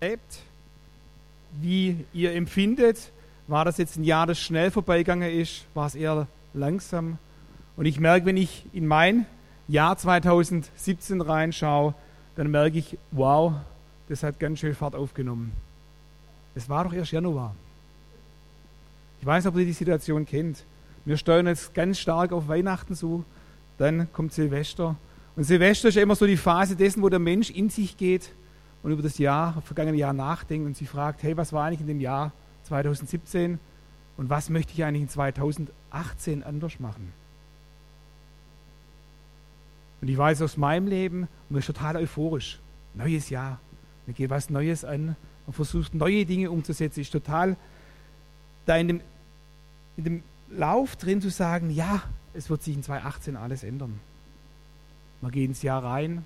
erlebt, wie ihr empfindet. War das jetzt ein Jahr, das schnell vorbeigegangen ist? War es eher langsam? Und ich merke, wenn ich in mein Jahr 2017 reinschaue, dann merke ich, wow, das hat ganz schön Fahrt aufgenommen. Es war doch erst Januar. Ich weiß ob ihr die Situation kennt. Wir steuern jetzt ganz stark auf Weihnachten zu. Dann kommt Silvester. Und Silvester ist ja immer so die Phase dessen, wo der Mensch in sich geht und über das Jahr, vergangene Jahr nachdenkt und sich fragt, hey, was war eigentlich in dem Jahr 2017 und was möchte ich eigentlich in 2018 anders machen? Und ich weiß aus meinem Leben, und man ist total euphorisch. Neues Jahr, man geht was Neues an und versucht neue Dinge umzusetzen. Ist total da in dem, in dem Lauf drin zu sagen, ja, es wird sich in 2018 alles ändern. Man geht ins Jahr rein,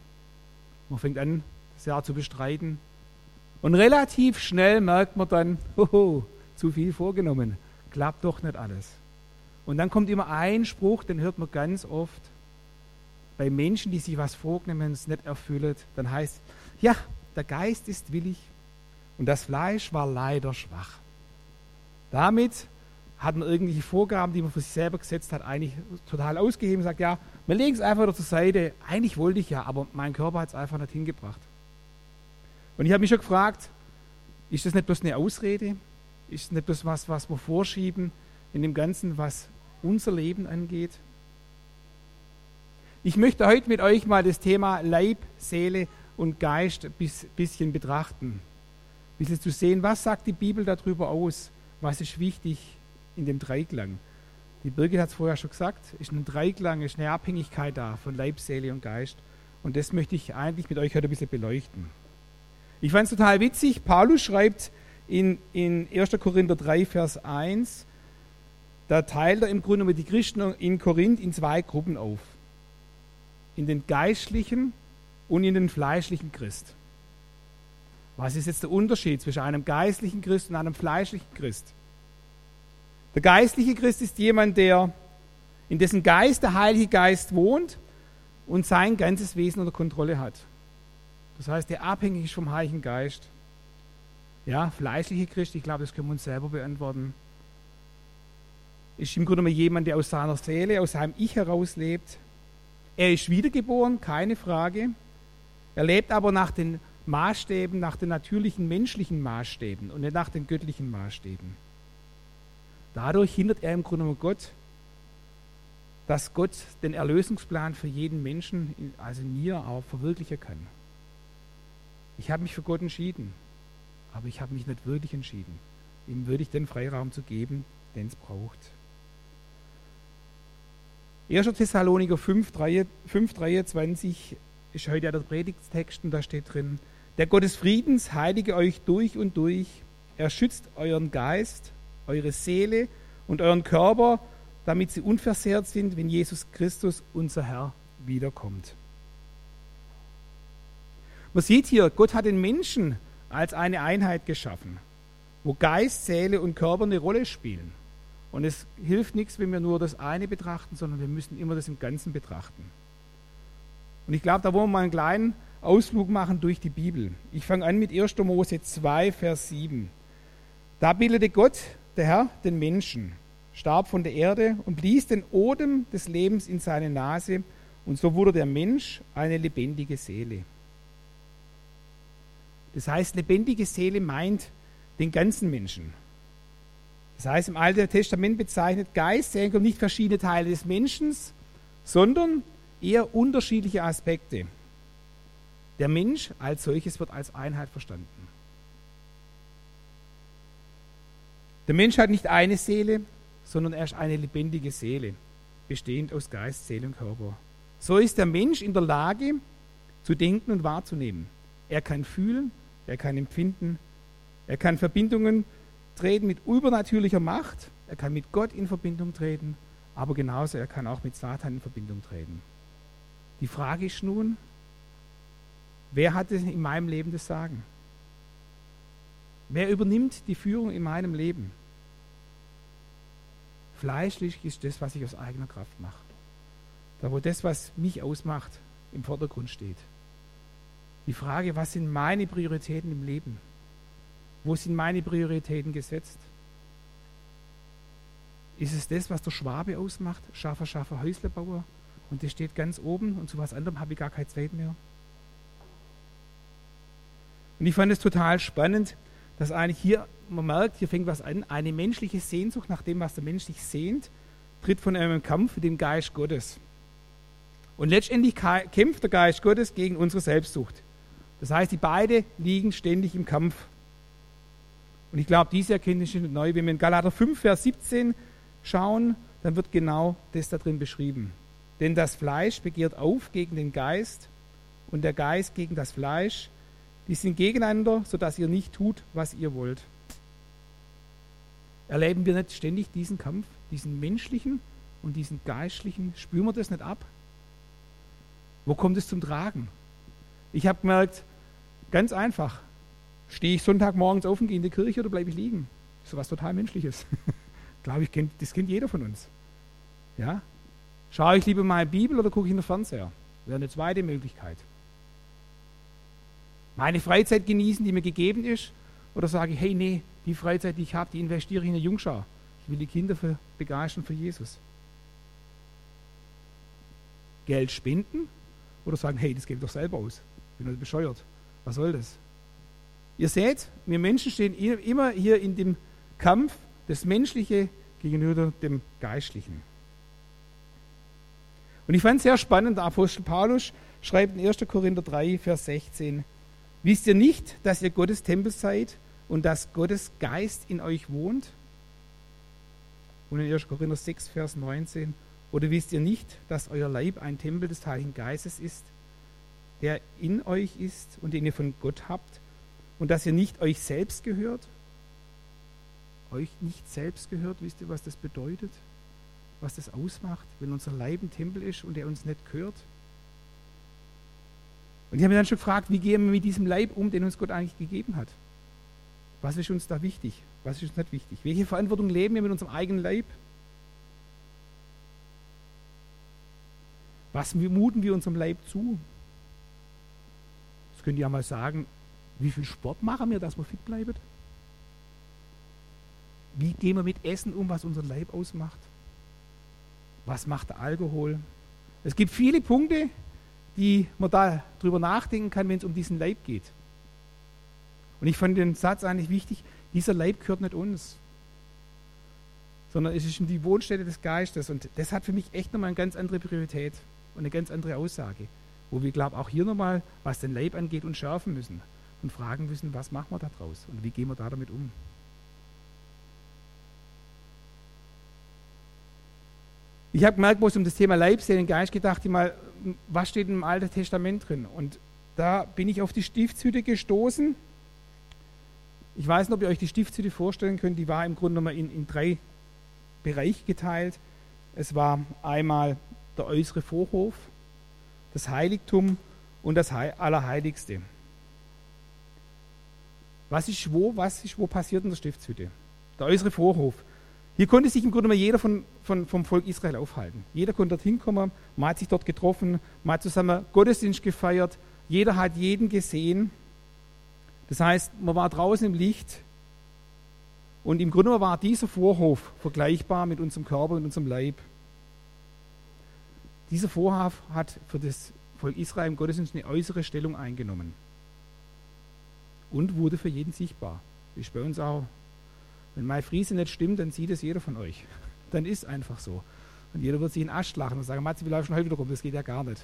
man fängt an, Jahr zu bestreiten. Und relativ schnell merkt man dann, hoho, zu viel vorgenommen, klappt doch nicht alles. Und dann kommt immer ein Spruch, den hört man ganz oft bei Menschen, die sich was vornehmen es nicht erfüllen. Dann heißt, ja, der Geist ist willig und das Fleisch war leider schwach. Damit hat man irgendwelche Vorgaben, die man für sich selber gesetzt hat, eigentlich total ausgeheben und sagt, ja, wir legen es einfach zur Seite. Eigentlich wollte ich ja, aber mein Körper hat es einfach nicht hingebracht. Und ich habe mich schon gefragt, ist das nicht bloß eine Ausrede? Ist das nicht bloß was, was wir vorschieben in dem Ganzen, was unser Leben angeht? Ich möchte heute mit euch mal das Thema Leib, Seele und Geist ein bisschen betrachten. Ein bisschen zu sehen, was sagt die Bibel darüber aus? Was ist wichtig in dem Dreiklang? Die Birgit hat es vorher schon gesagt, ist ein Dreiklang, ist eine Abhängigkeit da von Leib, Seele und Geist. Und das möchte ich eigentlich mit euch heute ein bisschen beleuchten. Ich fand es total witzig. Paulus schreibt in, in 1. Korinther 3, Vers 1, da teilt er im Grunde mit die Christen in Korinth in zwei Gruppen auf. In den geistlichen und in den fleischlichen Christ. Was ist jetzt der Unterschied zwischen einem geistlichen Christ und einem fleischlichen Christ? Der geistliche Christ ist jemand, der in dessen Geist der Heilige Geist wohnt und sein ganzes Wesen unter Kontrolle hat. Das heißt, der abhängig ist vom Heiligen Geist. Ja, fleischliche Christ, ich glaube, das können wir uns selber beantworten. Ist im Grunde jemand, der aus seiner Seele, aus seinem Ich heraus lebt. Er ist wiedergeboren, keine Frage. Er lebt aber nach den Maßstäben, nach den natürlichen menschlichen Maßstäben und nicht nach den göttlichen Maßstäben. Dadurch hindert er im Grunde Gott, dass Gott den Erlösungsplan für jeden Menschen, also mir auch, verwirklichen kann. Ich habe mich für Gott entschieden, aber ich habe mich nicht wirklich entschieden, ihm wirklich den Freiraum zu geben, den es braucht. 1. Thessaloniker 5, 5, 23 ist heute ja der Predigtstext und da steht drin, der Gott des Friedens heilige euch durch und durch, er schützt euren Geist, eure Seele und euren Körper, damit sie unversehrt sind, wenn Jesus Christus, unser Herr, wiederkommt. Man sieht hier, Gott hat den Menschen als eine Einheit geschaffen, wo Geist, Seele und Körper eine Rolle spielen. Und es hilft nichts, wenn wir nur das eine betrachten, sondern wir müssen immer das im Ganzen betrachten. Und ich glaube, da wollen wir mal einen kleinen Ausflug machen durch die Bibel. Ich fange an mit 1. Mose 2, Vers 7. Da bildete Gott, der Herr, den Menschen, starb von der Erde und blies den Odem des Lebens in seine Nase, und so wurde der Mensch eine lebendige Seele. Das heißt, lebendige Seele meint den ganzen Menschen. Das heißt, im Alten Testament bezeichnet Geist, Seele nicht verschiedene Teile des Menschen, sondern eher unterschiedliche Aspekte. Der Mensch als solches wird als Einheit verstanden. Der Mensch hat nicht eine Seele, sondern er ist eine lebendige Seele, bestehend aus Geist, Seele und Körper. So ist der Mensch in der Lage, zu denken und wahrzunehmen. Er kann fühlen, er kann empfinden, er kann Verbindungen treten mit übernatürlicher Macht, er kann mit Gott in Verbindung treten, aber genauso er kann auch mit Satan in Verbindung treten. Die Frage ist nun, wer hat in meinem Leben das Sagen? Wer übernimmt die Führung in meinem Leben? Fleischlich ist das, was ich aus eigener Kraft mache. Da wo das, was mich ausmacht, im Vordergrund steht. Die Frage, was sind meine Prioritäten im Leben? Wo sind meine Prioritäten gesetzt? Ist es das, was der Schwabe ausmacht? Schaffer, Schaffer, Häuslebauer? Und das steht ganz oben und zu was anderem habe ich gar keine Zeit mehr. Und ich fand es total spannend, dass eigentlich hier, man merkt, hier fängt was an, eine menschliche Sehnsucht nach dem, was der Mensch sich sehnt, tritt von einem Kampf mit dem Geist Gottes. Und letztendlich kämpft der Geist Gottes gegen unsere Selbstsucht. Das heißt, die beiden liegen ständig im Kampf. Und ich glaube, diese Erkenntnis ist neu. Wenn wir in Galater 5, Vers 17 schauen, dann wird genau das da drin beschrieben. Denn das Fleisch begehrt auf gegen den Geist und der Geist gegen das Fleisch. Die sind gegeneinander, sodass ihr nicht tut, was ihr wollt. Erleben wir nicht ständig diesen Kampf, diesen menschlichen und diesen geistlichen? Spüren wir das nicht ab? Wo kommt es zum Tragen? Ich habe gemerkt, ganz einfach, stehe ich Sonntagmorgens auf und gehe in die Kirche oder bleibe ich liegen? Das ist was total Menschliches. Glaube ich, das kennt jeder von uns. Ja? Schaue ich lieber meine Bibel oder gucke ich in den Fernseher? Wäre eine zweite Möglichkeit. Meine Freizeit genießen, die mir gegeben ist, oder sage ich, hey, nee, die Freizeit, die ich habe, die investiere ich in eine Jungschau. Ich will die Kinder für, begeistern für Jesus. Geld spenden oder sagen, hey, das gebe ich doch selber aus. Ich bin halt bescheuert. Was soll das? Ihr seht, wir Menschen stehen immer hier in dem Kampf, das Menschliche gegenüber dem Geistlichen. Und ich fand es sehr spannend, der Apostel Paulus schreibt in 1. Korinther 3, Vers 16, Wisst ihr nicht, dass ihr Gottes Tempel seid und dass Gottes Geist in euch wohnt? Und in 1. Korinther 6, Vers 19, Oder wisst ihr nicht, dass euer Leib ein Tempel des Heiligen Geistes ist, der in euch ist und den ihr von Gott habt und dass ihr nicht euch selbst gehört? Euch nicht selbst gehört, wisst ihr, was das bedeutet? Was das ausmacht, wenn unser Leib ein Tempel ist und er uns nicht gehört? Und ich habe mich dann schon gefragt, wie gehen wir mit diesem Leib um, den uns Gott eigentlich gegeben hat? Was ist uns da wichtig? Was ist uns nicht wichtig? Welche Verantwortung leben wir mit unserem eigenen Leib? Was muten wir unserem Leib zu? Das könnt ihr ja mal sagen, wie viel Sport machen wir, dass wir fit bleiben? Wie gehen wir mit Essen um, was unser Leib ausmacht? Was macht der Alkohol? Es gibt viele Punkte, die man da drüber nachdenken kann, wenn es um diesen Leib geht. Und ich fand den Satz eigentlich wichtig, dieser Leib gehört nicht uns, sondern es ist die Wohnstätte des Geistes. Und das hat für mich echt nochmal eine ganz andere Priorität und eine ganz andere Aussage, wo wir, glaube ich, auch hier nochmal, was den Leib angeht, uns schärfen müssen und fragen müssen, was machen wir da draus und wie gehen wir da damit um. Ich habe gemerkt, wo es um das Thema Leib, Seelen, Geist gedacht, ich mal, was steht im Alten Testament drin? Und da bin ich auf die Stiftshütte gestoßen. Ich weiß nicht, ob ihr euch die Stiftshütte vorstellen könnt. Die war im Grunde genommen in, in drei Bereiche geteilt. Es war einmal der äußere Vorhof, das Heiligtum und das Allerheiligste. Was ist wo, was ist wo passiert in der Stiftshütte? Der äußere Vorhof. Hier konnte sich im Grunde jeder von, von, vom Volk Israel aufhalten. Jeder konnte dorthin kommen, man hat sich dort getroffen, man hat zusammen Gottesdienst gefeiert, jeder hat jeden gesehen. Das heißt, man war draußen im Licht und im Grunde war dieser Vorhof vergleichbar mit unserem Körper und unserem Leib. Dieser Vorhof hat für das Volk Israel im Gottesdienst eine äußere Stellung eingenommen und wurde für jeden sichtbar. Ist bei uns auch wenn mein Friese nicht stimmt, dann sieht es jeder von euch. Dann ist einfach so. Und jeder wird sich in Ast lachen und sagen, Matze, läuft schon heute wieder rum? Das geht ja gar nicht.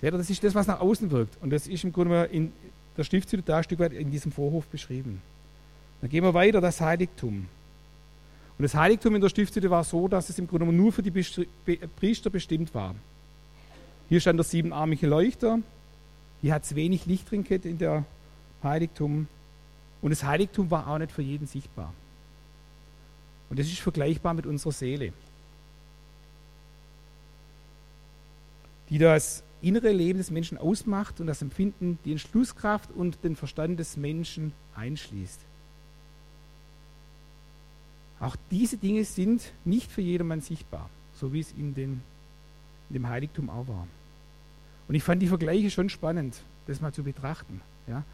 Seht ihr, das ist das, was nach außen wirkt. Und das ist im Grunde in der Stiftshütte da ein Stück weit in diesem Vorhof beschrieben. Dann gehen wir weiter, das Heiligtum. Und das Heiligtum in der Stiftshütte war so, dass es im Grunde nur für die Priester bestimmt war. Hier stand der siebenarmige Leuchter. Hier hat es wenig Licht drin in der Heiligtum. Und das Heiligtum war auch nicht für jeden sichtbar. Und das ist vergleichbar mit unserer Seele, die das innere Leben des Menschen ausmacht und das Empfinden, die Entschlusskraft und den Verstand des Menschen einschließt. Auch diese Dinge sind nicht für jedermann sichtbar, so wie es in, den, in dem Heiligtum auch war. Und ich fand die Vergleiche schon spannend, das mal zu betrachten. Ja?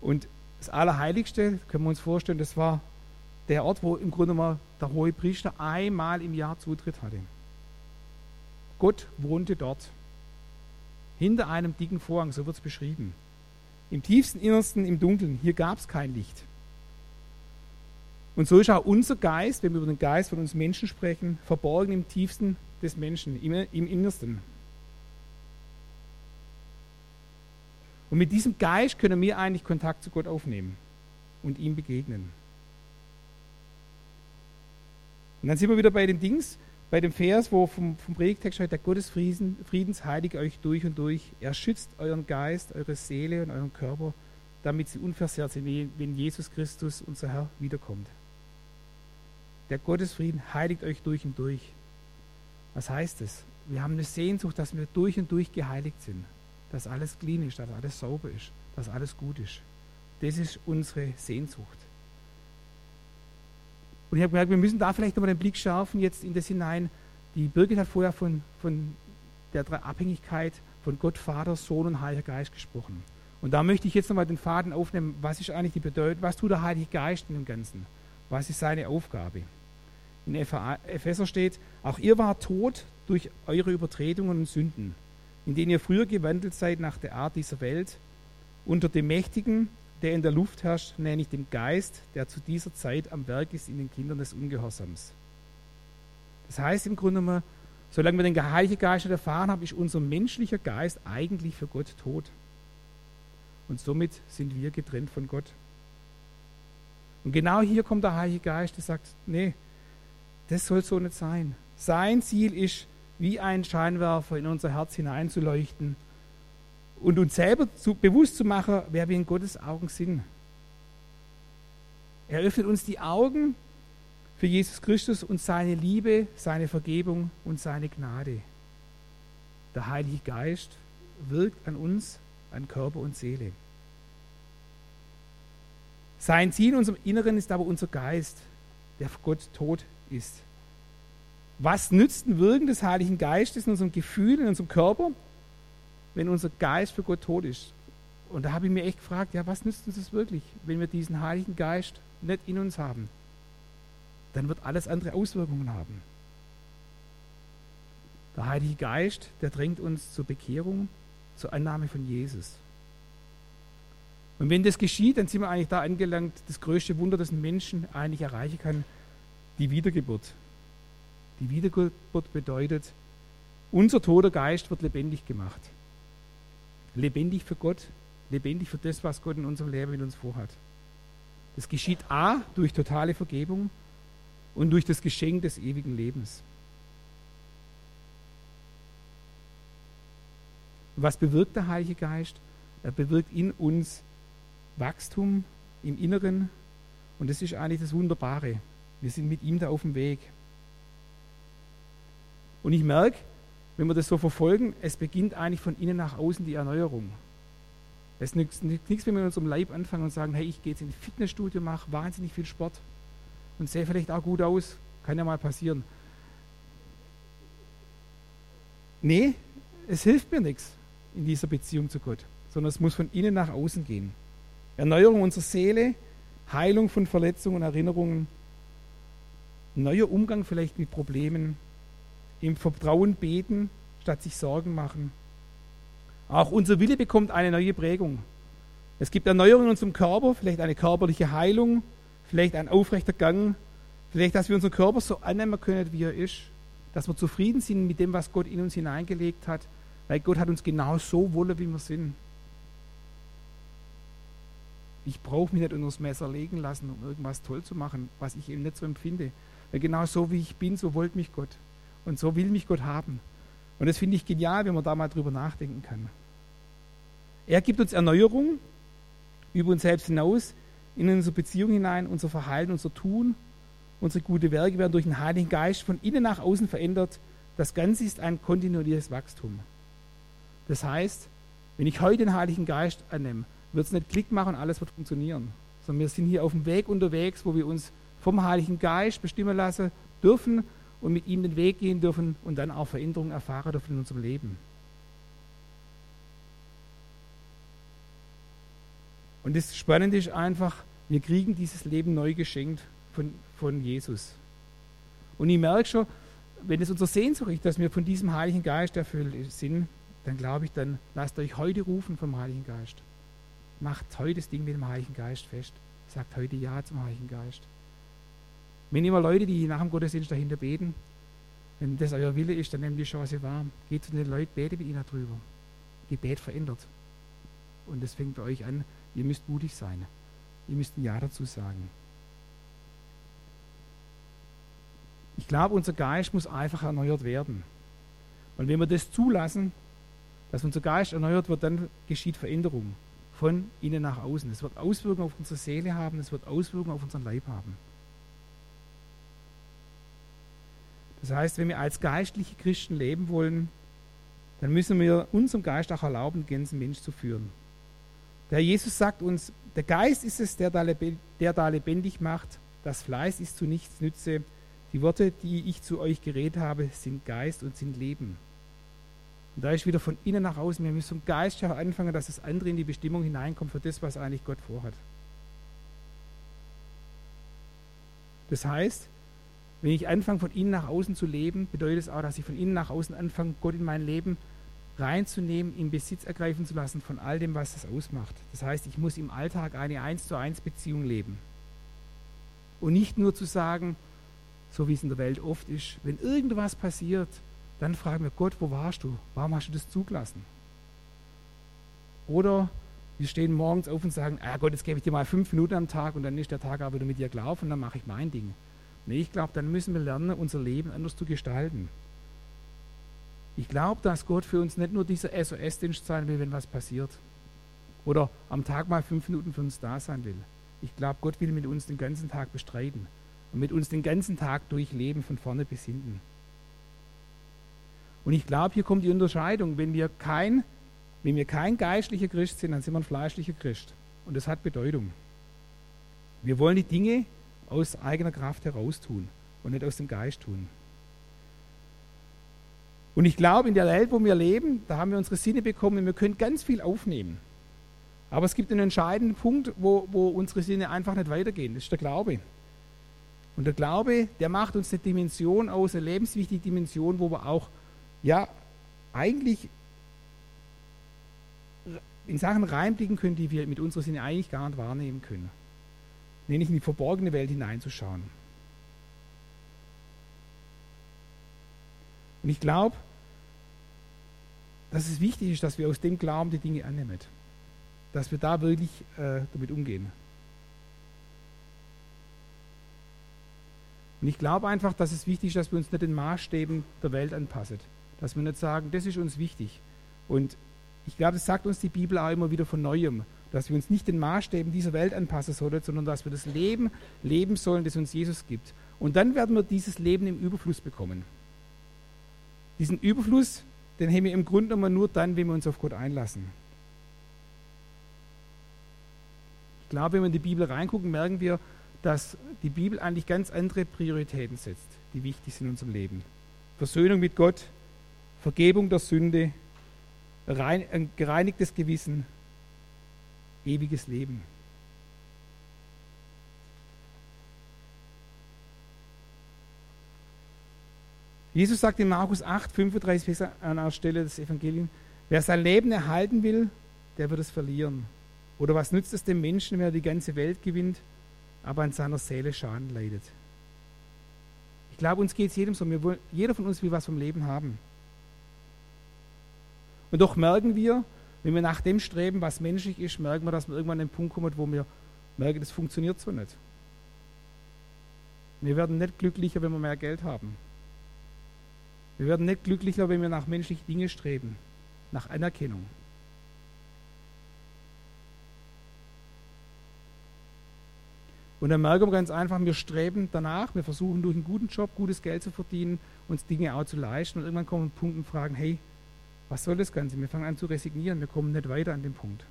Und Das Allerheiligste, können wir uns vorstellen, das war der Ort, wo im Grunde mal der hohe Priester einmal im Jahr Zutritt hatte. Gott wohnte dort. Hinter einem dicken Vorhang, so wird es beschrieben. Im tiefsten Innersten, im Dunkeln, hier gab es kein Licht. Und so ist auch unser Geist, wenn wir über den Geist von uns Menschen sprechen, verborgen im tiefsten des Menschen, im, im Innersten. Und mit diesem Geist können wir eigentlich Kontakt zu Gott aufnehmen und ihm begegnen. Und dann sind wir wieder bei den Dings, bei dem Vers, wo vom, vom Predigtext steht, der Gottes Friedens heiligt euch durch und durch. Er schützt euren Geist, eure Seele und euren Körper, damit sie unversehrt sind, wenn Jesus Christus, unser Herr, wiederkommt. Der Gottesfrieden heiligt euch durch und durch. Was heißt es? Wir haben eine Sehnsucht, dass wir durch und durch geheiligt sind. Dass alles clean ist, dass alles sauber ist, dass alles gut ist. Das ist unsere Sehnsucht. Und ich habe gemerkt, wir müssen da vielleicht nochmal den Blick schärfen, jetzt in das hinein. Die Birgit hat vorher von, von der Abhängigkeit von Gott, Vater, Sohn und Heiliger Geist gesprochen. Und da möchte ich jetzt nochmal den Faden aufnehmen. Was ist eigentlich die Bedeutung? Was tut der Heilige Geist in dem Ganzen? Was ist seine Aufgabe? In Epheser steht, auch ihr wart tot durch eure Übertretungen und Sünden, in denen ihr früher gewandelt seid nach der Art dieser Welt, unter dem Mächtigen, der in der Luft herrscht, nämlich dem Geist, der zu dieser Zeit am Werk ist in den Kindern des Ungehorsams. Das heißt im Grunde mal, solange wir den Heiligen Geist nicht erfahren haben, ist unser menschlicher Geist eigentlich für Gott tot. Und somit sind wir getrennt von Gott. Und genau hier kommt der Heilige Geist, der sagt, nee, das soll so nicht sein. Sein Ziel ist, wie ein Scheinwerfer in unser Herz hineinzuleuchten und uns selber zu, bewusst zu machen, wer wir in Gottes Augen sind. Er öffnet uns die Augen für Jesus Christus und seine Liebe, seine Vergebung und seine Gnade. Der Heilige Geist wirkt an uns, an Körper und Seele. Sein Ziel in unserem Inneren ist aber unser Geist, der für Gott tot ist. Was nützt ein Wirken des Heiligen Geistes in unserem Gefühl, in unserem Körper, wenn unser Geist für Gott tot ist? Und da habe ich mir echt gefragt, ja, was nützt uns das wirklich, wenn wir diesen Heiligen Geist nicht in uns haben? Dann wird alles andere Auswirkungen haben. Der Heilige Geist, der drängt uns zur Bekehrung, zur Annahme von Jesus. Und wenn das geschieht, dann sind wir eigentlich da angelangt, das größte Wunder, das ein Menschen eigentlich erreichen kann, die Wiedergeburt. Die Wiedergeburt bedeutet, unser toter Geist wird lebendig gemacht. Lebendig für Gott, lebendig für das, was Gott in unserem Leben mit uns vorhat. Das geschieht A durch totale Vergebung und durch das Geschenk des ewigen Lebens. Was bewirkt der Heilige Geist? Er bewirkt in uns Wachstum im Inneren und das ist eigentlich das Wunderbare. Wir sind mit ihm da auf dem Weg. Und ich merke, wenn wir das so verfolgen, es beginnt eigentlich von innen nach außen die Erneuerung. Es ist nichts, wenn wir in unserem Leib anfangen und sagen, hey, ich gehe jetzt in ein Fitnessstudio, mache wahnsinnig viel Sport und sehe vielleicht auch gut aus. Kann ja mal passieren. Nee, es hilft mir nichts in dieser Beziehung zu Gott, sondern es muss von innen nach außen gehen. Erneuerung unserer Seele, Heilung von Verletzungen und Erinnerungen, neuer Umgang vielleicht mit Problemen, im Vertrauen beten, statt sich Sorgen machen. Auch unser Wille bekommt eine neue Prägung. Es gibt Erneuerung in unserem Körper, vielleicht eine körperliche Heilung, vielleicht ein aufrechter Gang, vielleicht, dass wir unseren Körper so annehmen können, wie er ist, dass wir zufrieden sind mit dem, was Gott in uns hineingelegt hat, weil Gott hat uns genau so wolle, wie wir sind. Ich brauche mich nicht unter das Messer legen lassen, um irgendwas toll zu machen, was ich eben nicht so empfinde. Weil genau so wie ich bin, so wollte mich Gott. Und so will mich Gott haben. Und das finde ich genial, wenn man da mal drüber nachdenken kann. Er gibt uns Erneuerung über uns selbst hinaus, in unsere Beziehung hinein, unser Verhalten, unser Tun, unsere gute Werke werden durch den Heiligen Geist von innen nach außen verändert. Das Ganze ist ein kontinuierliches Wachstum. Das heißt, wenn ich heute den Heiligen Geist annehme, wird es nicht Klick machen und alles wird funktionieren. Sondern wir sind hier auf dem Weg unterwegs, wo wir uns vom Heiligen Geist bestimmen lassen dürfen und mit ihm den Weg gehen dürfen und dann auch Veränderungen erfahren dürfen in unserem Leben. Und das Spannende ist einfach, wir kriegen dieses Leben neu geschenkt von, von Jesus. Und ich merke schon, wenn es unsere Sehnsucht ist, dass wir von diesem Heiligen Geist erfüllt sind, dann glaube ich, dann lasst euch heute rufen vom Heiligen Geist. Macht heute das Ding mit dem Heiligen Geist fest. Sagt heute Ja zum Heiligen Geist. Wenn immer Leute, die nach dem Gottesdienst dahinter beten, wenn das euer Wille ist, dann nehmt die Chance wahr. Geht zu den Leuten, bete mit ihnen darüber. Gebet verändert. Und das fängt bei euch an. Ihr müsst mutig sein. Ihr müsst ein Ja dazu sagen. Ich glaube, unser Geist muss einfach erneuert werden. Und wenn wir das zulassen, dass unser Geist erneuert wird, dann geschieht Veränderung von innen nach außen. Es wird Auswirkungen auf unsere Seele haben, es wird Auswirkungen auf unseren Leib haben. Das heißt, wenn wir als geistliche Christen leben wollen, dann müssen wir unserem Geist auch erlauben, den ganzen Mensch zu führen. Der Jesus sagt uns, der Geist ist es, der da, der da lebendig macht, das Fleiß ist zu nichts nütze. Die Worte, die ich zu euch geredet habe, sind Geist und sind Leben. Und da ist wieder von innen nach außen, wir müssen vom Geist anfangen, dass das andere in die Bestimmung hineinkommt für das, was eigentlich Gott vorhat. Das heißt, wenn ich anfange, von innen nach außen zu leben, bedeutet es auch, dass ich von innen nach außen anfange, Gott in mein Leben reinzunehmen, in Besitz ergreifen zu lassen von all dem, was das ausmacht. Das heißt, ich muss im Alltag eine 1 zu 1 Beziehung leben. Und nicht nur zu sagen, so wie es in der Welt oft ist, wenn irgendwas passiert, dann fragen wir Gott, wo warst du? Warum hast du das zugelassen? Oder wir stehen morgens auf und sagen, ah Gott, jetzt gebe ich dir mal fünf Minuten am Tag und dann ist der Tag aber wieder mit dir gelaufen und dann mache ich mein Ding. Nee, ich glaube, dann müssen wir lernen, unser Leben anders zu gestalten. Ich glaube, dass Gott für uns nicht nur dieser SOS-Dienst sein will, wenn was passiert. Oder am Tag mal fünf Minuten für uns da sein will. Ich glaube, Gott will mit uns den ganzen Tag bestreiten und mit uns den ganzen Tag durchleben, von vorne bis hinten. Und ich glaube, hier kommt die Unterscheidung. Wenn wir kein, wenn wir kein geistlicher Christ sind, dann sind wir ein fleischlicher Christ. Und das hat Bedeutung. Wir wollen die Dinge aus eigener Kraft heraus tun und nicht aus dem Geist tun. Und ich glaube, in der Welt, wo wir leben, da haben wir unsere Sinne bekommen, wir können ganz viel aufnehmen. Aber es gibt einen entscheidenden Punkt, wo, wo unsere Sinne einfach nicht weitergehen. Das ist der Glaube. Und der Glaube, der macht uns eine Dimension aus, eine lebenswichtige Dimension, wo wir auch, ja, eigentlich in Sachen reinblicken können, die wir mit unseren Sinne eigentlich gar nicht wahrnehmen können nämlich in die verborgene Welt hineinzuschauen. Und ich glaube, dass es wichtig ist, dass wir aus dem Glauben die Dinge annehmen. Dass wir da wirklich äh, damit umgehen. Und ich glaube einfach, dass es wichtig ist, dass wir uns nicht den Maßstäben der Welt anpassen. Dass wir nicht sagen, das ist uns wichtig. Und ich glaube, das sagt uns die Bibel auch immer wieder von Neuem dass wir uns nicht den Maßstäben dieser Welt anpassen sollen, sondern dass wir das Leben leben sollen, das uns Jesus gibt. Und dann werden wir dieses Leben im Überfluss bekommen. Diesen Überfluss, den haben wir im Grunde genommen nur dann, wenn wir uns auf Gott einlassen. Ich glaube, wenn wir in die Bibel reingucken, merken wir, dass die Bibel eigentlich ganz andere Prioritäten setzt, die wichtig sind in unserem Leben. Versöhnung mit Gott, Vergebung der Sünde, ein gereinigtes Gewissen, ewiges Leben. Jesus sagt in Markus 8, 35 an einer Stelle des Evangeliums, wer sein Leben erhalten will, der wird es verlieren. Oder was nützt es dem Menschen, wenn er die ganze Welt gewinnt, aber an seiner Seele Schaden leidet? Ich glaube, uns geht es jedem so. Wollen, jeder von uns will was vom Leben haben. Und doch merken wir, wenn wir nach dem streben, was menschlich ist, merken wir, dass wir irgendwann an den Punkt kommen, wo wir merken, das funktioniert so nicht. Wir werden nicht glücklicher, wenn wir mehr Geld haben. Wir werden nicht glücklicher, wenn wir nach menschlichen Dingen streben, nach Anerkennung. Und dann merken wir ganz einfach, wir streben danach, wir versuchen durch einen guten Job gutes Geld zu verdienen, uns Dinge auch zu leisten und irgendwann kommen wir Punkt und fragen, hey, was soll das Ganze? Wir fangen an zu resignieren, wir kommen nicht weiter an den Punkt.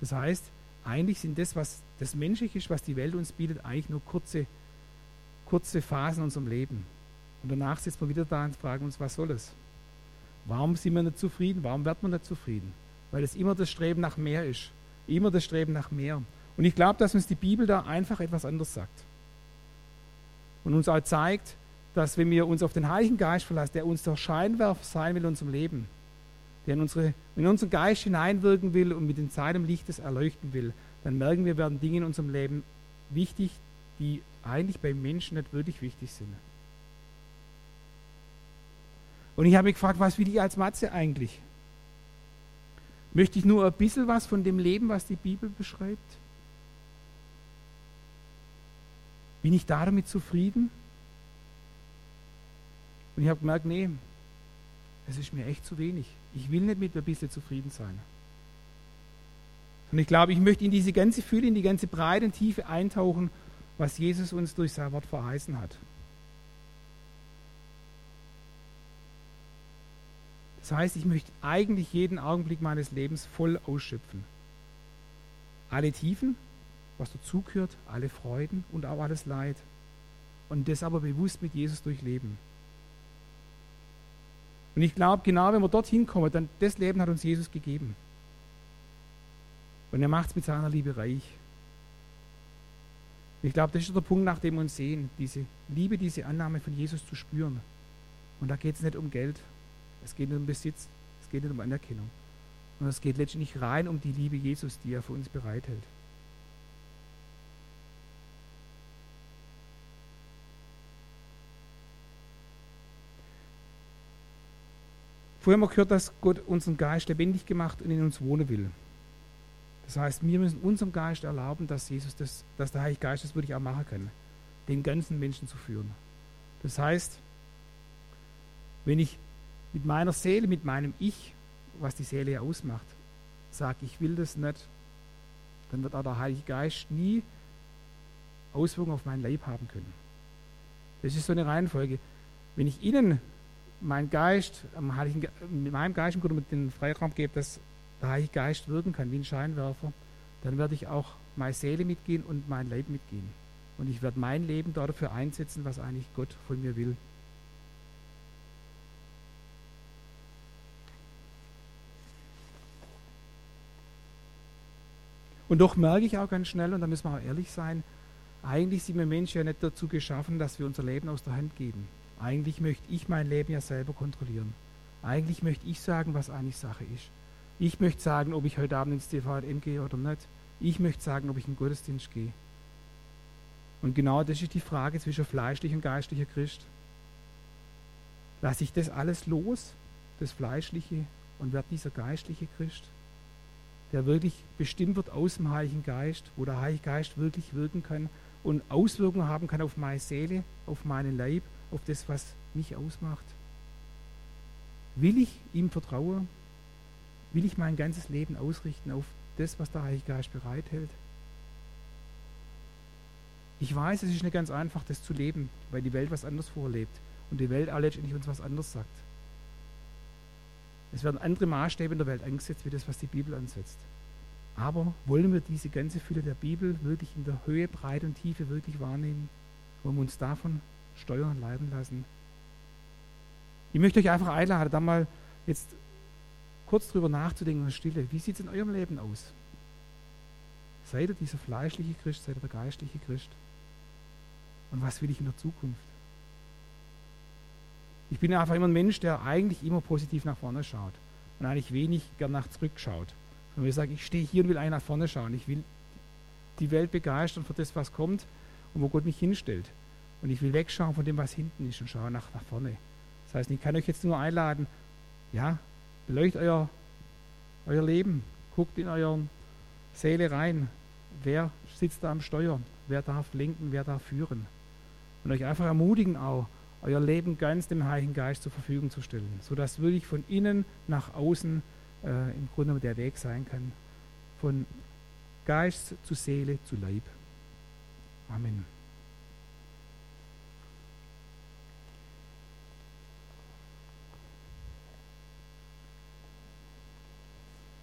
Das heißt, eigentlich sind das, was das Menschliche ist, was die Welt uns bietet, eigentlich nur kurze, kurze Phasen in unserem Leben. Und danach sitzen wir wieder da und fragen uns, was soll das? Warum sind wir nicht zufrieden? Warum wird man nicht zufrieden? weil es immer das Streben nach mehr ist. Immer das Streben nach mehr. Und ich glaube, dass uns die Bibel da einfach etwas anderes sagt. Und uns auch zeigt, dass wenn wir uns auf den Heiligen Geist verlassen, der uns der Scheinwerfer sein will in unserem Leben, der in, unsere, in unseren Geist hineinwirken will und mit seinem Lichtes erleuchten will, dann merken wir, werden Dinge in unserem Leben wichtig, die eigentlich beim Menschen nicht wirklich wichtig sind. Und ich habe mich gefragt, was will ich als Matze eigentlich? Möchte ich nur ein bisschen was von dem Leben, was die Bibel beschreibt? Bin ich damit zufrieden? Und ich habe gemerkt, nee, es ist mir echt zu wenig. Ich will nicht mit ein bisschen zufrieden sein. Und ich glaube, ich möchte in diese ganze Fülle, in die ganze Breite und Tiefe eintauchen, was Jesus uns durch sein Wort verheißen hat. Das heißt, ich möchte eigentlich jeden Augenblick meines Lebens voll ausschöpfen. Alle Tiefen, was dazugehört, alle Freuden und auch alles Leid. Und das aber bewusst mit Jesus durchleben. Und ich glaube, genau wenn wir dorthin kommen, dann das Leben hat uns Jesus gegeben. Und er macht es mit seiner Liebe reich. Ich glaube, das ist der Punkt, nach dem wir uns sehen, diese Liebe, diese Annahme von Jesus zu spüren. Und da geht es nicht um Geld, es geht nicht um Besitz, es geht nicht um Anerkennung. Und es geht letztendlich rein um die Liebe Jesus, die er für uns bereithält. Vorher haben wir gehört, dass Gott unseren Geist lebendig gemacht und in uns wohnen will. Das heißt, wir müssen unserem Geist erlauben, dass Jesus das, dass der Heilige Geist das wirklich auch machen kann, den ganzen Menschen zu führen. Das heißt, wenn ich mit meiner Seele, mit meinem Ich, was die Seele ja ausmacht, sage, ich will das nicht, dann wird auch der Heilige Geist nie Auswirkungen auf meinen Leib haben können. Das ist so eine Reihenfolge. Wenn ich Ihnen mein Geist, mit meinem Geist im Grunde mit den Freiraum gebe, dass der Heilige Geist wirken kann wie ein Scheinwerfer, dann werde ich auch meine Seele mitgehen und mein Leib mitgehen. Und ich werde mein Leben dafür einsetzen, was eigentlich Gott von mir will. Und doch merke ich auch ganz schnell, und da müssen wir auch ehrlich sein, eigentlich sind wir Menschen ja nicht dazu geschaffen, dass wir unser Leben aus der Hand geben. Eigentlich möchte ich mein Leben ja selber kontrollieren. Eigentlich möchte ich sagen, was eigentlich Sache ist. Ich möchte sagen, ob ich heute Abend ins TVM gehe oder nicht. Ich möchte sagen, ob ich in den Gottesdienst gehe. Und genau das ist die Frage zwischen fleischlicher und geistlicher Christ. Lasse ich das alles los, das Fleischliche, und werde dieser geistliche Christ, der wirklich bestimmt wird aus dem Heiligen Geist, wo der Heilige Geist wirklich wirken kann und Auswirkungen haben kann auf meine Seele, auf meinen Leib, auf das, was mich ausmacht? Will ich ihm vertrauen? Will ich mein ganzes Leben ausrichten auf das, was der Heilige Geist bereithält? Ich weiß, es ist nicht ganz einfach, das zu leben, weil die Welt was anderes vorlebt und die Welt letztendlich uns was anderes sagt. Es werden andere Maßstäbe in der Welt angesetzt, wie das, was die Bibel ansetzt. Aber wollen wir diese ganze Fülle der Bibel wirklich in der Höhe, Breite und Tiefe wirklich wahrnehmen? Wollen wir uns davon steuern, leiten lassen. Ich möchte euch einfach einladen, da mal jetzt kurz drüber nachzudenken in Stille. Wie sieht es in eurem Leben aus? Seid ihr dieser fleischliche Christ, seid ihr der geistliche Christ? Und was will ich in der Zukunft? Ich bin einfach immer ein Mensch, der eigentlich immer positiv nach vorne schaut und eigentlich wenig gern nach zurück schaut. Und ich sage, ich stehe hier und will eigentlich nach vorne schauen. Ich will die Welt begeistern für das, was kommt und wo Gott mich hinstellt. Und ich will wegschauen von dem, was hinten ist und schaue nach, nach vorne. Das heißt, ich kann euch jetzt nur einladen, ja, beleuchtet euer, euer Leben, guckt in eure Seele rein. Wer sitzt da am Steuer? Wer darf lenken? Wer darf führen? Und euch einfach ermutigen auch, euer Leben ganz dem Heiligen Geist zur Verfügung zu stellen, sodass wirklich von innen nach außen äh, im Grunde der Weg sein kann. Von Geist zu Seele zu Leib. Amen.